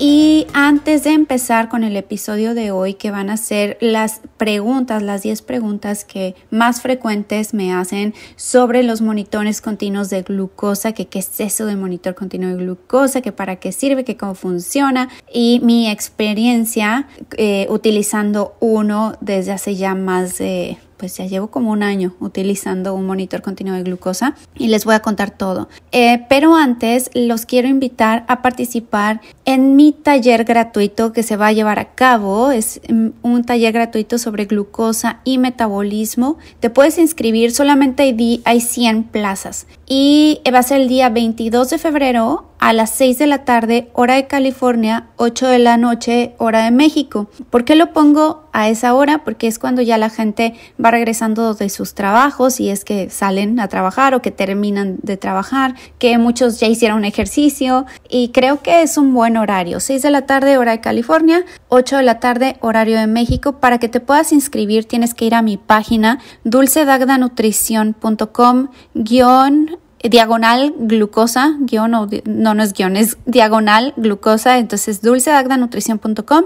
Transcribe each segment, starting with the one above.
Y antes de empezar con el episodio de hoy, que van a ser las preguntas, las 10 preguntas que más frecuentes me hacen sobre los monitores continuos de glucosa, que qué es eso de monitor continuo de glucosa, que para qué sirve, que cómo funciona. Y mi experiencia eh, utilizando uno desde hace ya más de pues ya llevo como un año utilizando un monitor continuo de glucosa y les voy a contar todo. Eh, pero antes los quiero invitar a participar en mi taller gratuito que se va a llevar a cabo. Es mm, un taller gratuito sobre glucosa y metabolismo. Te puedes inscribir, solamente hay, hay 100 plazas y va a ser el día 22 de febrero a las 6 de la tarde, hora de California, 8 de la noche, hora de México. ¿Por qué lo pongo a esa hora? Porque es cuando ya la gente va regresando de sus trabajos y es que salen a trabajar o que terminan de trabajar, que muchos ya hicieron ejercicio y creo que es un buen horario. 6 de la tarde, hora de California, 8 de la tarde, horario de México. Para que te puedas inscribir tienes que ir a mi página dulcedagdanutrición.com guion diagonal glucosa, guion, no, no es guion, es diagonal glucosa, entonces dulcedagdanutrición.com,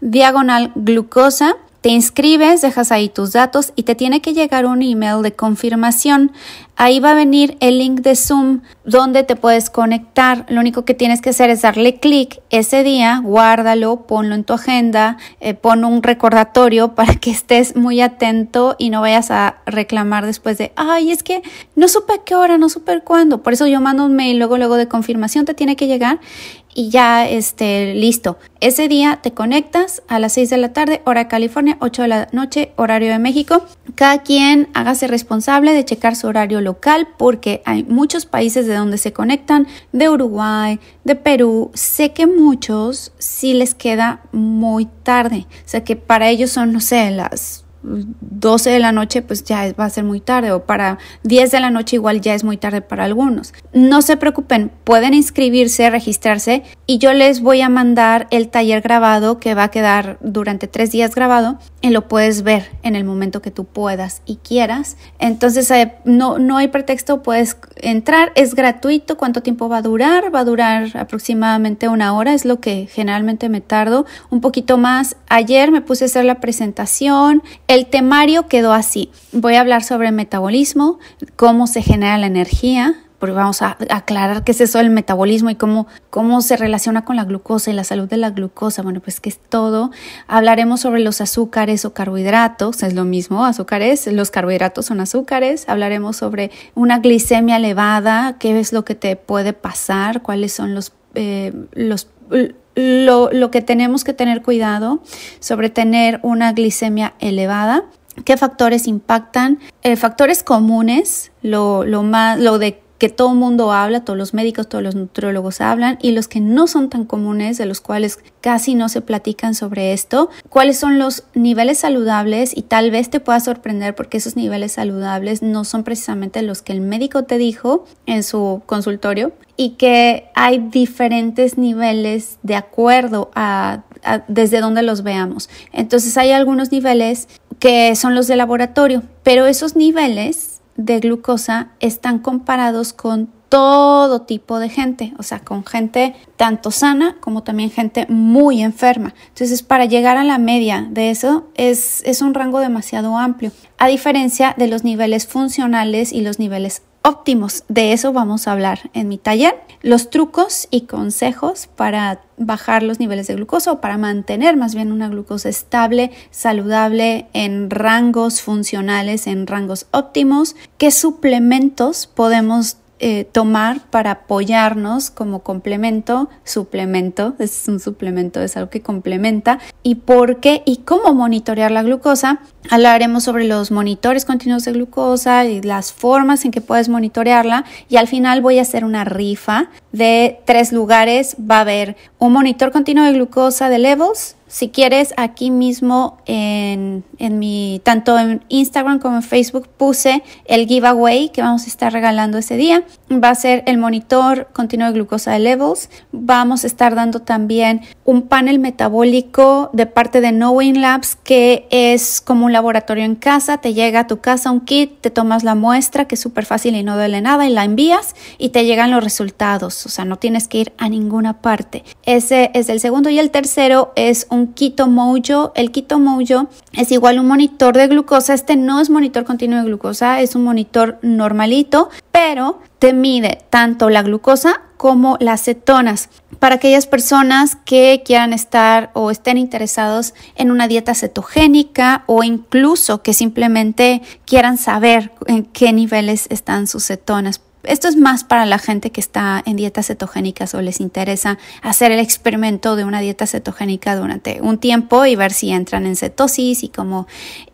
diagonal glucosa te inscribes, dejas ahí tus datos y te tiene que llegar un email de confirmación. Ahí va a venir el link de Zoom donde te puedes conectar. Lo único que tienes que hacer es darle clic ese día, guárdalo, ponlo en tu agenda, eh, pon un recordatorio para que estés muy atento y no vayas a reclamar después de, ay, es que no supe a qué hora, no supe cuándo. Por eso yo mando un mail luego, luego de confirmación te tiene que llegar y ya este, listo. Ese día te conectas a las 6 de la tarde, hora de California, 8 de la noche, horario de México. Cada quien hágase responsable de checar su horario local porque hay muchos países de donde se conectan, de Uruguay, de Perú. Sé que muchos sí les queda muy tarde. O sea que para ellos son, no sé, las 12 de la noche pues ya va a ser muy tarde o para 10 de la noche igual ya es muy tarde para algunos. No se preocupen, pueden inscribirse, registrarse y yo les voy a mandar el taller grabado que va a quedar durante tres días grabado y lo puedes ver en el momento que tú puedas y quieras. Entonces eh, no, no hay pretexto, puedes entrar, es gratuito, ¿cuánto tiempo va a durar? Va a durar aproximadamente una hora, es lo que generalmente me tardo, un poquito más. Ayer me puse a hacer la presentación, el temario quedó así. Voy a hablar sobre el metabolismo, cómo se genera la energía, porque vamos a aclarar qué es eso del metabolismo y cómo, cómo se relaciona con la glucosa y la salud de la glucosa. Bueno, pues que es todo. Hablaremos sobre los azúcares o carbohidratos, es lo mismo, azúcares, los carbohidratos son azúcares. Hablaremos sobre una glicemia elevada, qué es lo que te puede pasar, cuáles son los, eh, los lo, lo que tenemos que tener cuidado sobre tener una glicemia elevada. Qué factores impactan, eh, factores comunes, lo, lo, más, lo de que todo el mundo habla, todos los médicos, todos los nutriólogos hablan y los que no son tan comunes, de los cuales casi no se platican sobre esto, cuáles son los niveles saludables y tal vez te pueda sorprender porque esos niveles saludables no son precisamente los que el médico te dijo en su consultorio y que hay diferentes niveles de acuerdo a, desde donde los veamos. Entonces hay algunos niveles que son los de laboratorio, pero esos niveles de glucosa están comparados con todo tipo de gente, o sea, con gente tanto sana como también gente muy enferma. Entonces, para llegar a la media de eso es, es un rango demasiado amplio, a diferencia de los niveles funcionales y los niveles óptimos. De eso vamos a hablar en mi taller. Los trucos y consejos para bajar los niveles de glucosa o para mantener más bien una glucosa estable, saludable, en rangos funcionales, en rangos óptimos. ¿Qué suplementos podemos eh, tomar para apoyarnos como complemento, suplemento, es un suplemento, es algo que complementa, y por qué y cómo monitorear la glucosa. Hablaremos sobre los monitores continuos de glucosa y las formas en que puedes monitorearla y al final voy a hacer una rifa de tres lugares. Va a haber un monitor continuo de glucosa de levels, si quieres, aquí mismo en, en, mi, tanto en Instagram como en Facebook puse el giveaway que vamos a estar regalando ese día. Va a ser el monitor continuo de glucosa de levels. Vamos a estar dando también un panel metabólico de parte de Knowing Labs que es como un laboratorio en casa. Te llega a tu casa un kit, te tomas la muestra que es súper fácil y no duele nada y la envías y te llegan los resultados. O sea, no tienes que ir a ninguna parte. Ese es el segundo y el tercero es un Keto Mojo. El Keto Mojo es igual un monitor de glucosa. Este no es monitor continuo de glucosa, es un monitor normalito, pero te mide tanto la glucosa como las cetonas para aquellas personas que quieran estar o estén interesados en una dieta cetogénica o incluso que simplemente quieran saber en qué niveles están sus cetonas esto es más para la gente que está en dietas cetogénicas o les interesa hacer el experimento de una dieta cetogénica durante un tiempo y ver si entran en cetosis y como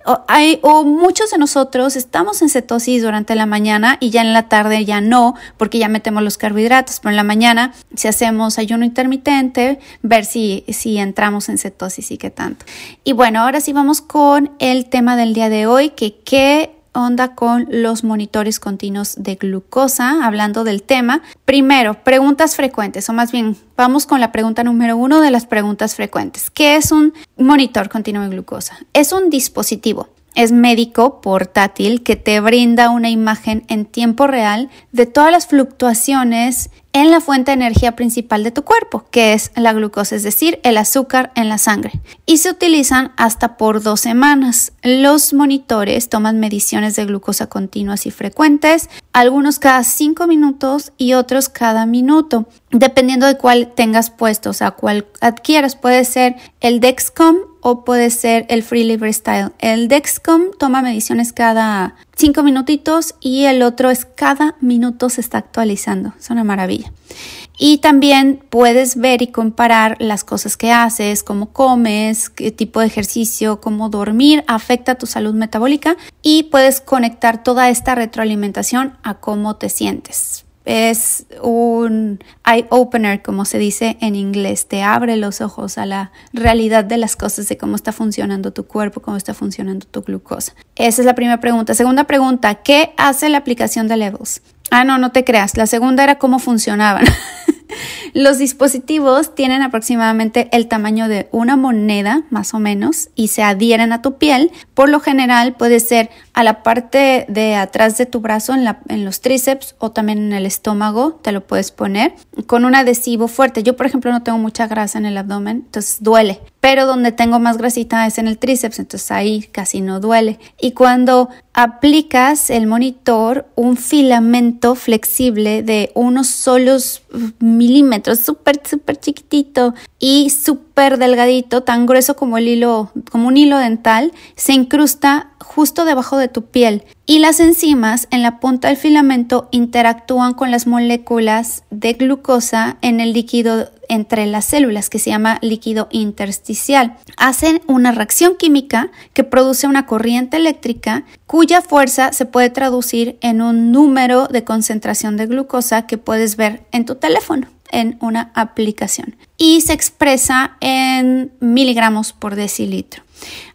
o, hay, o muchos de nosotros estamos en cetosis durante la mañana y ya en la tarde ya no, porque ya metemos los carbohidratos, pero en la mañana si hacemos ayuno intermitente, ver si, si entramos en cetosis y qué tanto. Y bueno, ahora sí vamos con el tema del día de hoy, que qué onda con los monitores continuos de glucosa, hablando del tema. Primero, preguntas frecuentes, o más bien, vamos con la pregunta número uno de las preguntas frecuentes. ¿Qué es un monitor continuo de glucosa? Es un dispositivo es médico portátil que te brinda una imagen en tiempo real de todas las fluctuaciones en la fuente de energía principal de tu cuerpo, que es la glucosa, es decir, el azúcar en la sangre. Y se utilizan hasta por dos semanas. Los monitores toman mediciones de glucosa continuas y frecuentes, algunos cada cinco minutos y otros cada minuto, dependiendo de cuál tengas puesto, o sea, cuál adquieras. Puede ser el Dexcom o puede ser el Free Libre Style. El Dexcom toma mediciones cada 5 minutitos y el otro es cada minuto se está actualizando. Es una maravilla. Y también puedes ver y comparar las cosas que haces, cómo comes, qué tipo de ejercicio, cómo dormir afecta tu salud metabólica y puedes conectar toda esta retroalimentación a cómo te sientes es un eye opener, como se dice en inglés, te abre los ojos a la realidad de las cosas, de cómo está funcionando tu cuerpo, cómo está funcionando tu glucosa. Esa es la primera pregunta. Segunda pregunta, ¿qué hace la aplicación de Levels? Ah, no, no te creas. La segunda era cómo funcionaban. Los dispositivos tienen aproximadamente el tamaño de una moneda, más o menos, y se adhieren a tu piel. Por lo general puede ser a la parte de atrás de tu brazo, en, los tríceps o también en el estómago, te lo puedes poner con un adhesivo fuerte. Yo, por ejemplo, no tengo mucha grasa en el abdomen, entonces duele pero donde tengo más grasita es en el tríceps, entonces ahí casi no duele. Y cuando aplicas el monitor, un filamento flexible de unos solos milímetros, súper, súper chiquitito y súper delgadito, tan grueso como el hilo, como un hilo dental, se incrusta justo debajo de tu piel y las enzimas en la punta del filamento interactúan con las moléculas de glucosa en el líquido entre las células que se llama líquido intersticial. Hacen una reacción química que produce una corriente eléctrica cuya fuerza se puede traducir en un número de concentración de glucosa que puedes ver en tu teléfono en una aplicación y se expresa en miligramos por decilitro.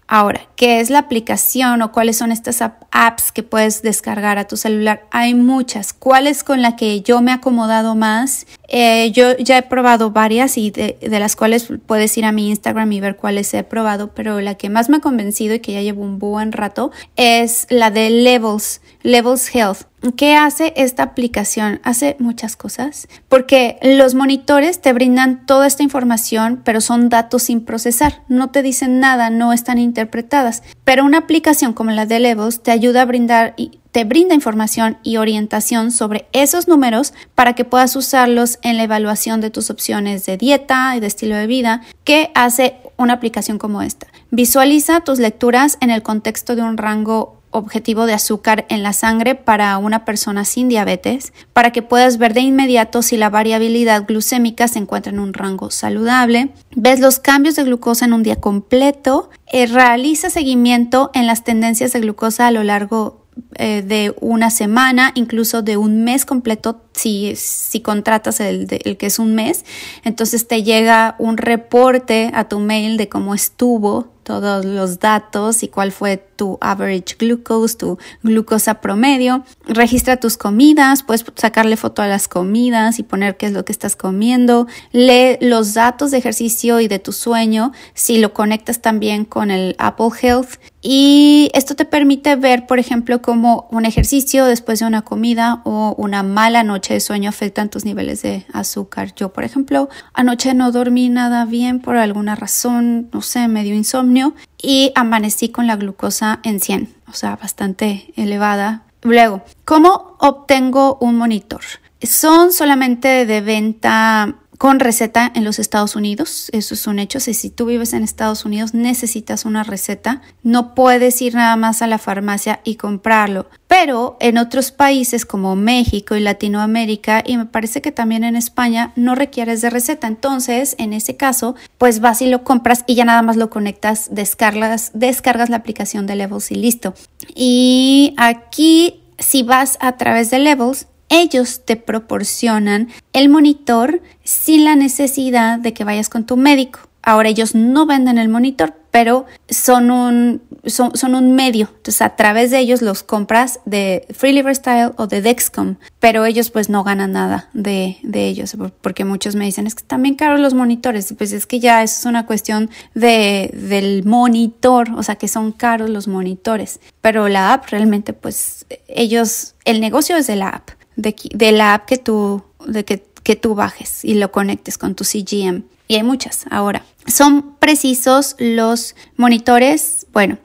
Ahora, ¿qué es la aplicación o cuáles son estas apps que puedes descargar a tu celular? Hay muchas. ¿Cuál es con la que yo me he acomodado más? Eh, yo ya he probado varias y de, de, las cuales puedes ir a mi Instagram y ver cuáles he probado, pero la que más me ha convencido y que ya llevo un buen rato es la de Levels, Levels Health. ¿Qué hace esta aplicación? Hace muchas cosas porque los monitores te brindan toda esta información, pero son datos sin procesar, no te dicen nada, no están interpretadas. Pero una aplicación como la de Levels te ayuda a brindar y te brinda información y orientación sobre esos números para que puedas usarlos en la evaluación de tus opciones de dieta y de estilo de vida que hace una aplicación como esta. Visualiza tus lecturas en el contexto de un rango objetivo de azúcar en la sangre para una persona sin diabetes, para que puedas ver de inmediato si la variabilidad glucémica se encuentra en un rango saludable, ves los cambios de glucosa en un día completo, eh, realiza seguimiento en las tendencias de glucosa a lo largo eh, de una semana, incluso de un mes completo, si, si contratas el, el, que es un mes. Entonces te llega un reporte a tu mail de cómo estuvo todos los datos y cuál fue tu average glucose, tu glucosa promedio. Registra tus comidas, puedes sacarle foto a las comidas y poner qué es lo que estás comiendo. Lee los datos de ejercicio y de tu sueño si lo conectas también con el Apple Health. Y esto te permite ver, por ejemplo, cómo un ejercicio después de una comida o una mala noche de sueño afectan tus niveles de azúcar. Yo, por ejemplo, anoche no dormí nada bien por alguna razón, no sé, me dio insomnio y amanecí con la glucosa en 100, o sea, bastante elevada. Luego, ¿cómo obtengo un monitor? Son solamente de venta con receta en los Estados Unidos. Eso es un hecho. Si, tú vives en Estados Unidos necesitas una receta. No puedes ir nada más a la farmacia y comprarlo. Pero en otros países como México y Latinoamérica y me parece que también en España no requieres de receta. Entonces, en ese caso, pues vas y lo compras y ya nada más lo conectas, descargas, descargas la aplicación de Levels y listo. Y aquí si vas a través de Levels, ellos te proporcionan el monitor sin la necesidad de que vayas con tu médico. Ahora ellos no venden el monitor, pero son un, son, un medio. Entonces a través de ellos los compras de Free Liver Style o de Dexcom, pero ellos pues no ganan nada de, de ellos, porque muchos me dicen es que están bien caros los monitores. Pues es que ya es una cuestión de, del monitor, o sea que son caros los monitores. Pero la app realmente pues ellos, el negocio es de la app de, la app que tú, de que, que tú bajes y lo conectes con tu CGM. Y hay muchas ahora. Son precisos los monitores, bueno,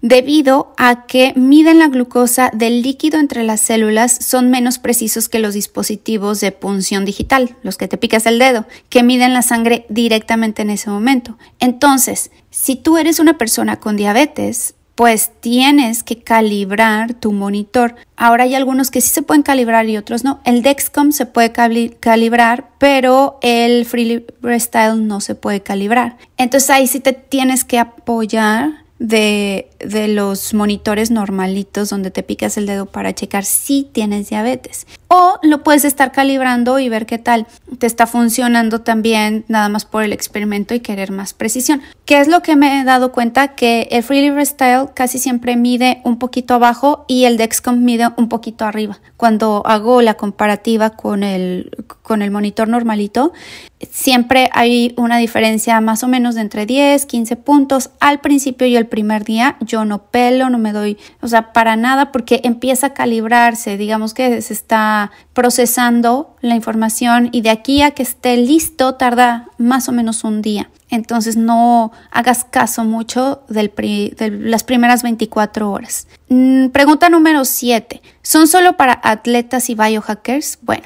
debido a que miden la glucosa del líquido entre las células, son menos precisos que los dispositivos de punción digital, los que te picas el dedo, que miden la sangre directamente en ese momento. Entonces, si tú eres una persona con diabetes, pues tienes que calibrar tu monitor. Ahora hay algunos que sí se pueden calibrar y otros no. El Dexcom se puede calibrar, pero el Freestyle no se puede calibrar. Entonces ahí sí te tienes que apoyar de, de, los monitores normalitos donde te picas el dedo para checar si tienes diabetes. O lo puedes estar calibrando y ver qué tal te está funcionando también nada más por el experimento y querer más precisión. ¿Qué es lo que me he dado cuenta? Que el Free Libre Style casi siempre mide un poquito abajo y el Dexcom mide un poquito arriba. Cuando hago la comparativa con el, con el monitor normalito, siempre hay una diferencia más o menos de entre 10, 15 puntos al principio y el primer día. Yo no pelo, no me doy, o sea, para nada porque empieza a calibrarse, digamos que se está procesando la información y de aquí a que esté listo tarda más o menos un día. Entonces no hagas caso mucho de las primeras 24 horas. Mm, pregunta número 7. ¿Son solo para atletas y biohackers? Bueno,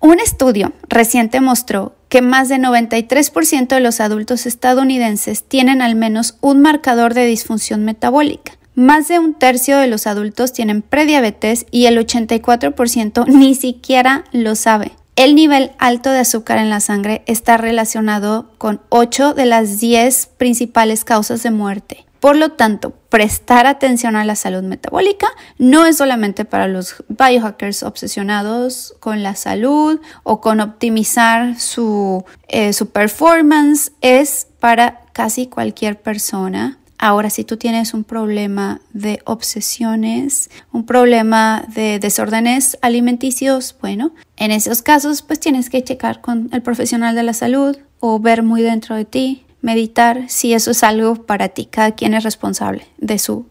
un estudio reciente mostró que más de 93% de los adultos estadounidenses tienen al menos un marcador de disfunción metabólica. Más de un tercio de los adultos tienen prediabetes y el 84% ni siquiera lo sabe. El nivel alto de azúcar en la sangre está relacionado con 8 de las 10 principales causas de muerte. Por lo tanto, prestar atención a la salud metabólica no es solamente para los biohackers obsesionados con la salud o con optimizar su, eh, su performance, es para casi cualquier persona. Ahora, si tú tienes un problema de obsesiones, un problema de desórdenes alimenticios, bueno, en esos casos pues tienes que checar con el profesional de la salud o ver muy dentro de ti, meditar si eso es algo para ti. Cada quien es responsable de su...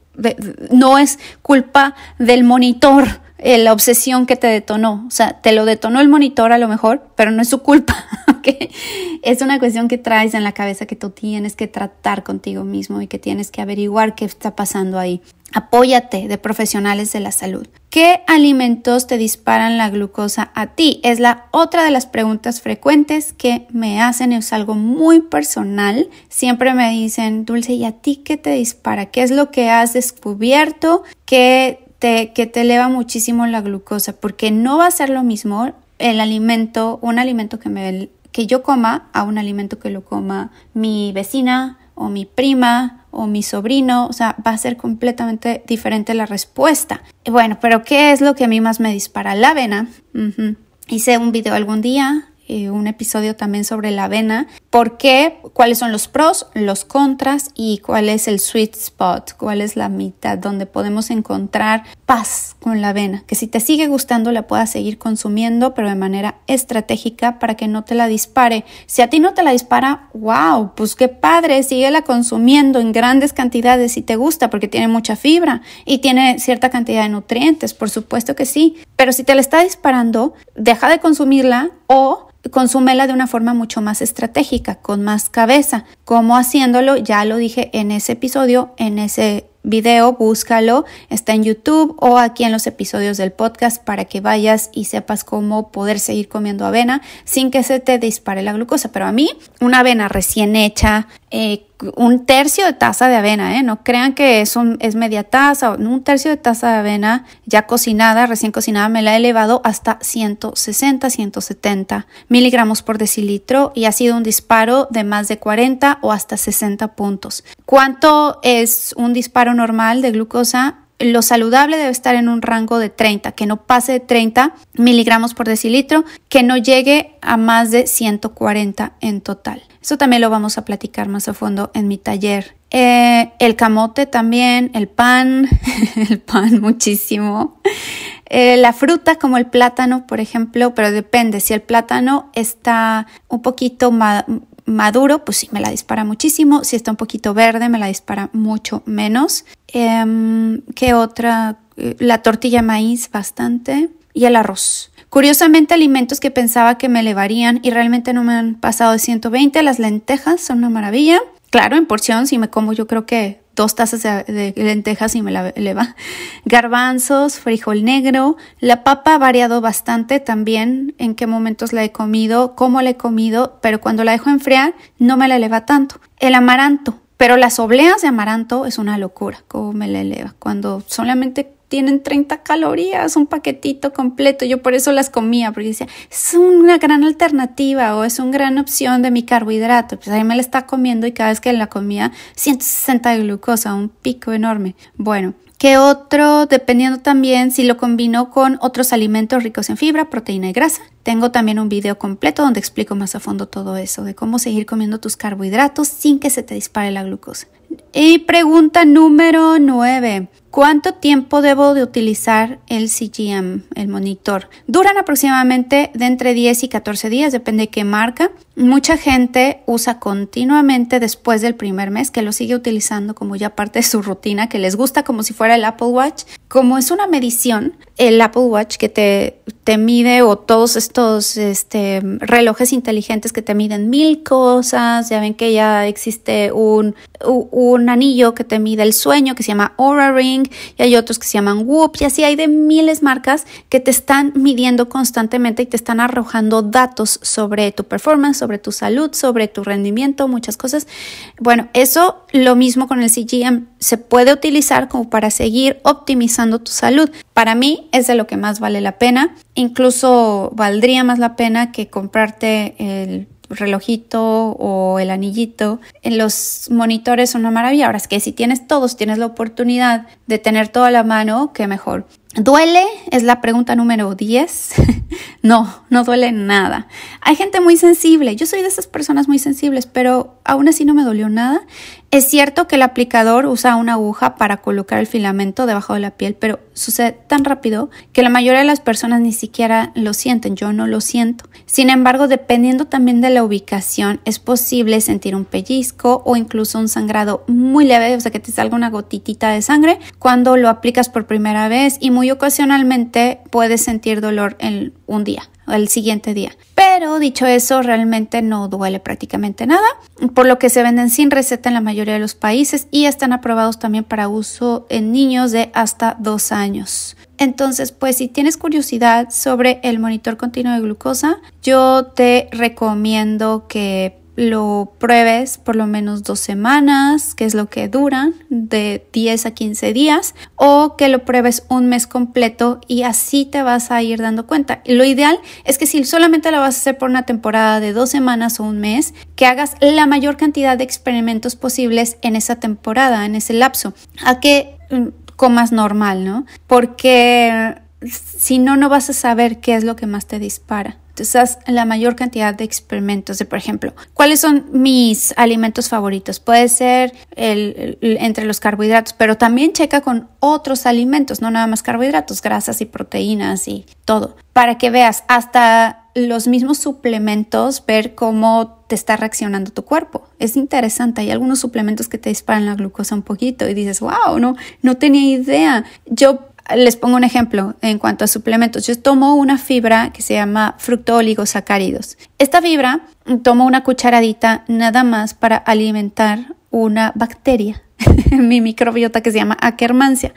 no es culpa del monitor eh, la obsesión que te detonó. O sea, te lo detonó el monitor a lo mejor, pero no es su culpa. Es una cuestión que traes en la cabeza que tú tienes que tratar contigo mismo y que tienes que averiguar qué está pasando ahí. Apóyate de profesionales de la salud. ¿Qué alimentos te disparan la glucosa a ti? Es la otra de las preguntas frecuentes que me hacen. Es algo muy personal. Siempre me dicen, Dulce, ¿y a ti qué te dispara? ¿Qué es lo que has descubierto que te, que te eleva muchísimo la glucosa? Porque no va a ser lo mismo el alimento, un alimento que me que yo coma a un alimento que lo coma mi vecina o mi prima o mi sobrino, o sea, va a ser completamente diferente la respuesta. Bueno, pero ¿qué es lo que a mí más me dispara? La avena. Hice un video algún día eh, un episodio también sobre la avena. ¿Por qué? ¿Cuáles son los pros, los contras y cuál es el sweet spot? ¿Cuál es la mitad donde podemos encontrar paz con la avena? Que si te sigue gustando la puedas seguir consumiendo, pero de manera estratégica para que no te la dispare. Si a ti no te la dispara, wow, pues qué padre, síguela consumiendo en grandes cantidades si te gusta porque tiene mucha fibra y tiene cierta cantidad de nutrientes, por supuesto que sí. Pero si te la está disparando, deja de consumirla o consúmela de una forma mucho más estratégica, con más cabeza. ¿Cómo haciéndolo? Ya lo dije en ese episodio, en ese video, búscalo, está en YouTube o aquí en los episodios del podcast para que vayas y sepas cómo poder seguir comiendo avena sin que se te dispare la glucosa. Pero a mí, una avena recién hecha, eh, un tercio de taza de avena, ¿eh? no crean que es, un, es media taza, un tercio de taza de avena ya cocinada, recién cocinada, me la he elevado hasta 160, 170 miligramos por decilitro y ha sido un disparo de más de 40 o hasta 60 puntos. ¿Cuánto es un disparo normal de glucosa? Lo saludable debe estar en un rango de 30, que no pase de 30 miligramos por decilitro, que no llegue a más de 140 en total. Eso también lo vamos a platicar más a fondo en mi taller. Eh, el camote también, el pan, el pan muchísimo. Eh, la fruta como el plátano, por ejemplo, pero depende. Si el plátano está un poquito maduro, pues sí, me la dispara muchísimo. Si está un poquito verde, me la dispara mucho menos. Em, ¿Qué otra? Eh, la tortilla de maíz bastante y el arroz. Curiosamente, alimentos que pensaba que me elevarían y realmente no me han pasado de 120. Las lentejas son una maravilla. Claro, en porción, si me como yo creo que dos tazas de, lentejas y me la eleva. Garbanzos, frijol negro. La papa ha variado bastante también en qué momentos la he comido, cómo la he comido, pero cuando la dejo enfriar no me la eleva tanto. El amaranto. Pero las obleas de amaranto es una locura, cómo me la eleva. Cuando solamente tienen 30 calorías, un paquetito completo. Yo por eso las comía, porque decía, es una gran alternativa o es una gran opción de mi carbohidrato. Pues ahí me la está comiendo y cada vez que la comía, 160 de glucosa, un pico enorme. Bueno, ¿Qué otro? Dependiendo también si lo combino con otros alimentos ricos en fibra, proteína y grasa. Tengo también un video completo donde explico más a fondo todo eso, de cómo seguir comiendo tus carbohidratos sin que se te dispare la glucosa. Y pregunta número 9. ¿Cuánto tiempo debo de utilizar el CGM, el monitor? Duran aproximadamente de entre 10 y 14 días, depende de qué marca. Mucha gente usa continuamente después del primer mes, que lo sigue utilizando como ya parte de su rutina, que les gusta como si fuera el Apple Watch. Como es una medición, el Apple Watch que te, te mide o todos estos este, relojes inteligentes que te miden mil cosas, ya ven que ya existe un, un anillo que te mide el sueño que se llama Aura Ring y hay otros que se llaman Whoop y así hay de miles marcas que te están midiendo constantemente y te están arrojando datos sobre tu performance, sobre tu salud, sobre tu rendimiento, muchas cosas. Bueno, eso lo mismo con el CGM se puede utilizar como para seguir optimizando tu salud. Para mí es de lo que más vale la pena. Incluso valdría más la pena que comprarte el relojito o el anillito. En los monitores son una maravilla. Ahora es que si tienes todos, tienes la oportunidad de tener todo a la mano, qué mejor. ¿Duele? Es la pregunta número 10. no, no duele nada. Hay gente muy sensible. Yo soy de esas personas muy sensibles, pero aún así no me dolió nada. Es cierto que el aplicador usa una aguja para colocar el filamento debajo de la piel, pero sucede tan rápido que la mayoría de las personas ni siquiera lo sienten. Yo no lo siento. Sin embargo, dependiendo también de la ubicación, es posible sentir un pellizco o incluso un sangrado muy leve, o sea que te salga una gotitita de sangre cuando lo aplicas por primera vez y muy ocasionalmente puedes sentir dolor en un día el siguiente día. Pero dicho eso, realmente no duele prácticamente nada, por lo que se venden sin receta en la mayoría de los países y están aprobados también para uso en niños de hasta dos años. Entonces, pues si tienes curiosidad sobre el monitor continuo de glucosa, yo te recomiendo que lo pruebes por lo menos dos semanas, que es lo que duran, de 10 a 15 días, o que lo pruebes un mes completo y así te vas a ir dando cuenta. lo ideal es que si solamente lo vas a hacer por una temporada de dos semanas o un mes, que hagas la mayor cantidad de experimentos posibles en esa temporada, en ese lapso, a que mm, comas normal, ¿no? Porque si no, no vas a saber qué es lo que más te dispara. Entonces, la mayor cantidad de experimentos de, por ejemplo, ¿cuáles son mis alimentos favoritos? Puede ser el, entre los carbohidratos, pero también checa con otros alimentos, no nada más carbohidratos, grasas y proteínas y todo, para que veas hasta los mismos suplementos, ver cómo te está reaccionando tu cuerpo. Es interesante, hay algunos suplementos que te disparan la glucosa un poquito y dices, wow, no, no tenía idea. Yo les pongo un ejemplo en cuanto a suplementos. Yo tomo una fibra que se llama fructooligosacáridos. Esta fibra tomo una cucharadita nada más para alimentar una bacteria mi microbiota que se llama Akkermansia.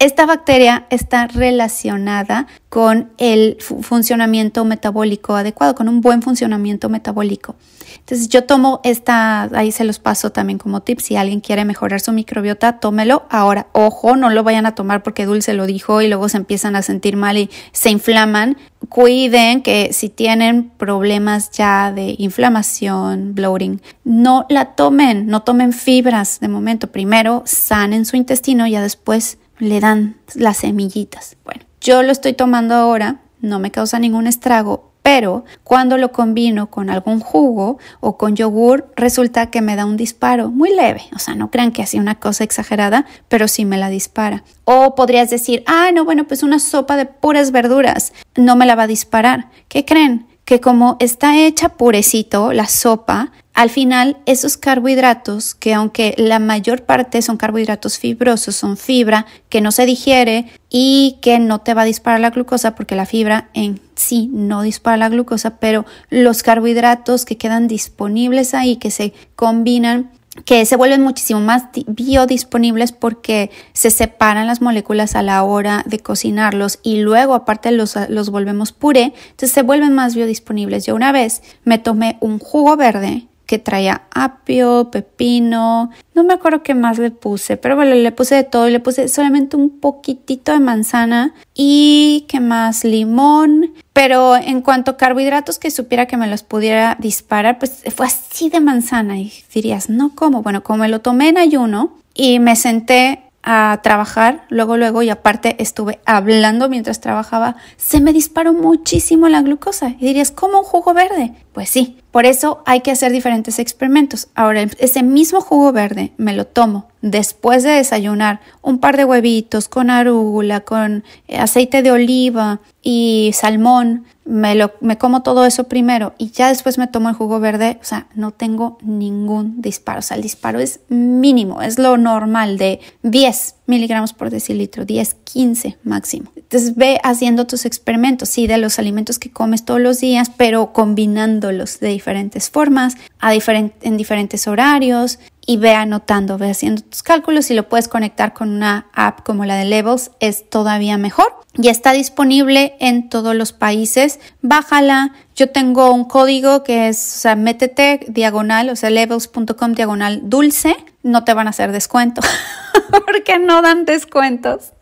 Esta bacteria está relacionada con el funcionamiento metabólico adecuado, con un buen funcionamiento metabólico. Entonces yo tomo esta, ahí se los paso también como tip, si alguien quiere mejorar su microbiota, tómelo. Ahora, ojo, no lo vayan a tomar porque Dulce lo dijo y luego se empiezan a sentir mal y se inflaman. Cuiden que si tienen problemas ya de inflamación, bloating, no la tomen, no tomen fibras de momento. Primero sanen su intestino y ya después le dan las semillitas. Bueno, yo lo estoy tomando ahora, no me causa ningún estrago, pero cuando lo combino con algún jugo o con yogur, resulta que me da un disparo muy leve. O sea, no crean que así una cosa exagerada, pero sí me la dispara. O podrías decir, ah, no, bueno, pues una sopa de puras verduras no me la va a disparar. ¿Qué creen? Que como está hecha purecito la sopa, al final, esos carbohidratos, que aunque la mayor parte son carbohidratos fibrosos, son fibra que no se digiere y que no te va a disparar la glucosa porque la fibra en sí no dispara la glucosa, pero los carbohidratos que quedan disponibles ahí, que se combinan que se vuelven muchísimo más biodisponibles porque se separan las moléculas a la hora de cocinarlos y luego aparte los, los volvemos puré, entonces se vuelven más biodisponibles. Yo una vez me tomé un jugo verde que traía apio, pepino, no me acuerdo qué más le puse, pero bueno, le puse de todo, le puse solamente un poquitito de manzana y qué más, limón, pero en cuanto a carbohidratos que supiera que me los pudiera disparar, pues fue así de manzana y dirías, no, ¿cómo? Bueno, como me lo tomé en ayuno y me senté a trabajar, luego, luego, y aparte estuve hablando mientras trabajaba, se me disparó muchísimo la glucosa. Y dirías, ¿cómo un jugo verde? Pues sí, por eso hay que hacer diferentes experimentos. Ahora, ese mismo jugo verde me lo tomo después de desayunar, un par de huevitos con arúgula, con aceite de oliva y salmón, me, lo, me como todo eso primero y ya después me tomo el jugo verde, o sea, no tengo ningún disparo, o sea, el disparo es mínimo, es lo normal de 10 miligramos por decilitro, 10, 15 máximo. Entonces ve haciendo tus experimentos, sí, de los alimentos que comes todos los días, pero combinándolos de diferentes formas, a en diferentes horarios y ve anotando, ve haciendo tus cálculos y lo puedes conectar con una app como la de Levels, es todavía mejor. Y está disponible en todos los países. Bájala. Yo tengo un código que es, o sea, métete diagonal, o sea, levels.com diagonal dulce. No te van a hacer descuento porque no dan descuentos.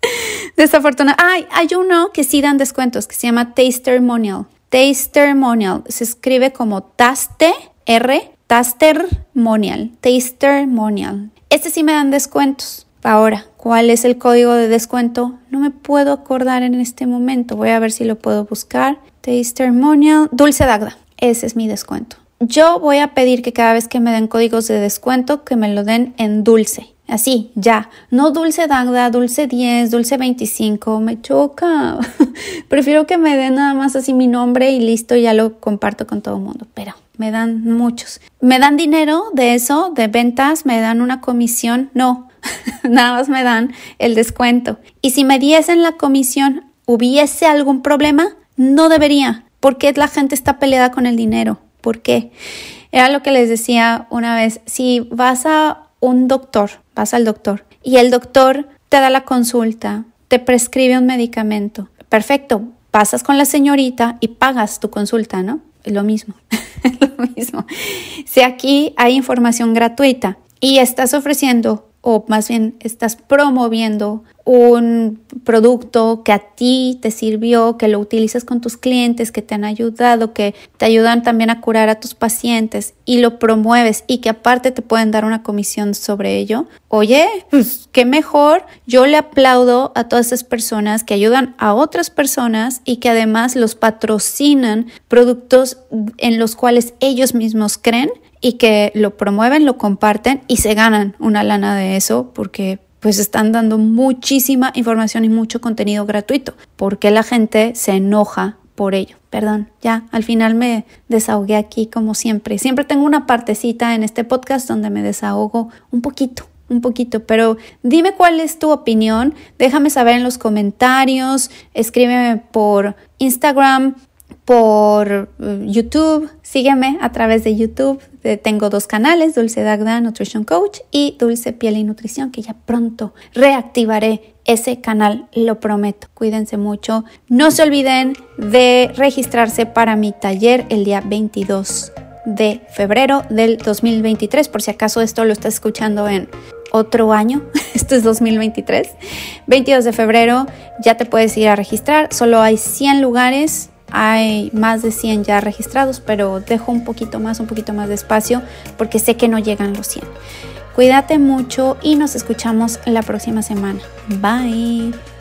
Desafortunadamente. Ay, hay uno que sí dan descuentos que se llama Tastermonial. Tastermonial se escribe como Taste R Tastermonial, Tastermonial. Este sí me dan descuentos. Ahora, ¿cuál es el código de descuento? No me puedo acordar en este momento. Voy a ver si lo puedo buscar. Tastermonial, Dulce Dagda. Ese es mi descuento. Yo voy a pedir que cada vez que me den códigos de descuento, que me lo den en dulce. Así, ya. No dulce Dagda, dulce 10, dulce 25. Me choca. Prefiero que me den nada más así mi nombre y listo, ya lo comparto con todo el mundo. Pero me dan muchos. ¿Me dan dinero de eso, de ventas? ¿Me dan una comisión? No, nada más me dan el descuento. Y si me diesen la comisión, ¿hubiese algún problema? No debería. ¿Por qué la gente está peleada con el dinero? ¿Por qué? Era lo que les decía una vez. Si vas a un doctor, vas al doctor y el doctor te da la consulta, te prescribe un medicamento. Perfecto, pasas con la señorita y pagas tu consulta, ¿no? lo mismo, lo mismo. Si aquí hay información gratuita y estás ofreciendo o más bien estás promoviendo un producto que a ti te sirvió, que lo utilizas con tus clientes, que te han ayudado, que te ayudan también a curar a tus pacientes y lo promueves y que aparte te pueden dar una comisión sobre ello, oye, pues qué mejor. Yo le aplaudo a todas esas personas que ayudan a otras personas y que además los patrocinan productos en los cuales ellos mismos creen y que lo promueven, lo comparten y se ganan una lana de eso porque pues están dando muchísima información y mucho contenido gratuito. porque la gente se enoja por ello? Perdón, ya al final me desahogué aquí como siempre. Siempre tengo una partecita en este podcast donde me desahogo un poquito, un poquito, pero dime cuál es tu opinión, déjame saber en los comentarios, escríbeme por Instagram, por eh, YouTube, sígueme a través de YouTube. Eh, tengo dos canales, Dulce Dagda Nutrition Coach y Dulce Piel y Nutrición, que ya pronto reactivaré ese canal, lo prometo. Cuídense mucho. No se olviden de registrarse para mi taller el día 22 de febrero del 2023, por si acaso esto lo estás escuchando en otro año, esto es 2023, 22 de febrero, ya te puedes ir a registrar, solo hay 100 lugares, hay más de 100 ya registrados, pero dejo un poquito más, un poquito más de espacio porque sé que no llegan los 100. Cuídate mucho y nos escuchamos la próxima semana. Bye.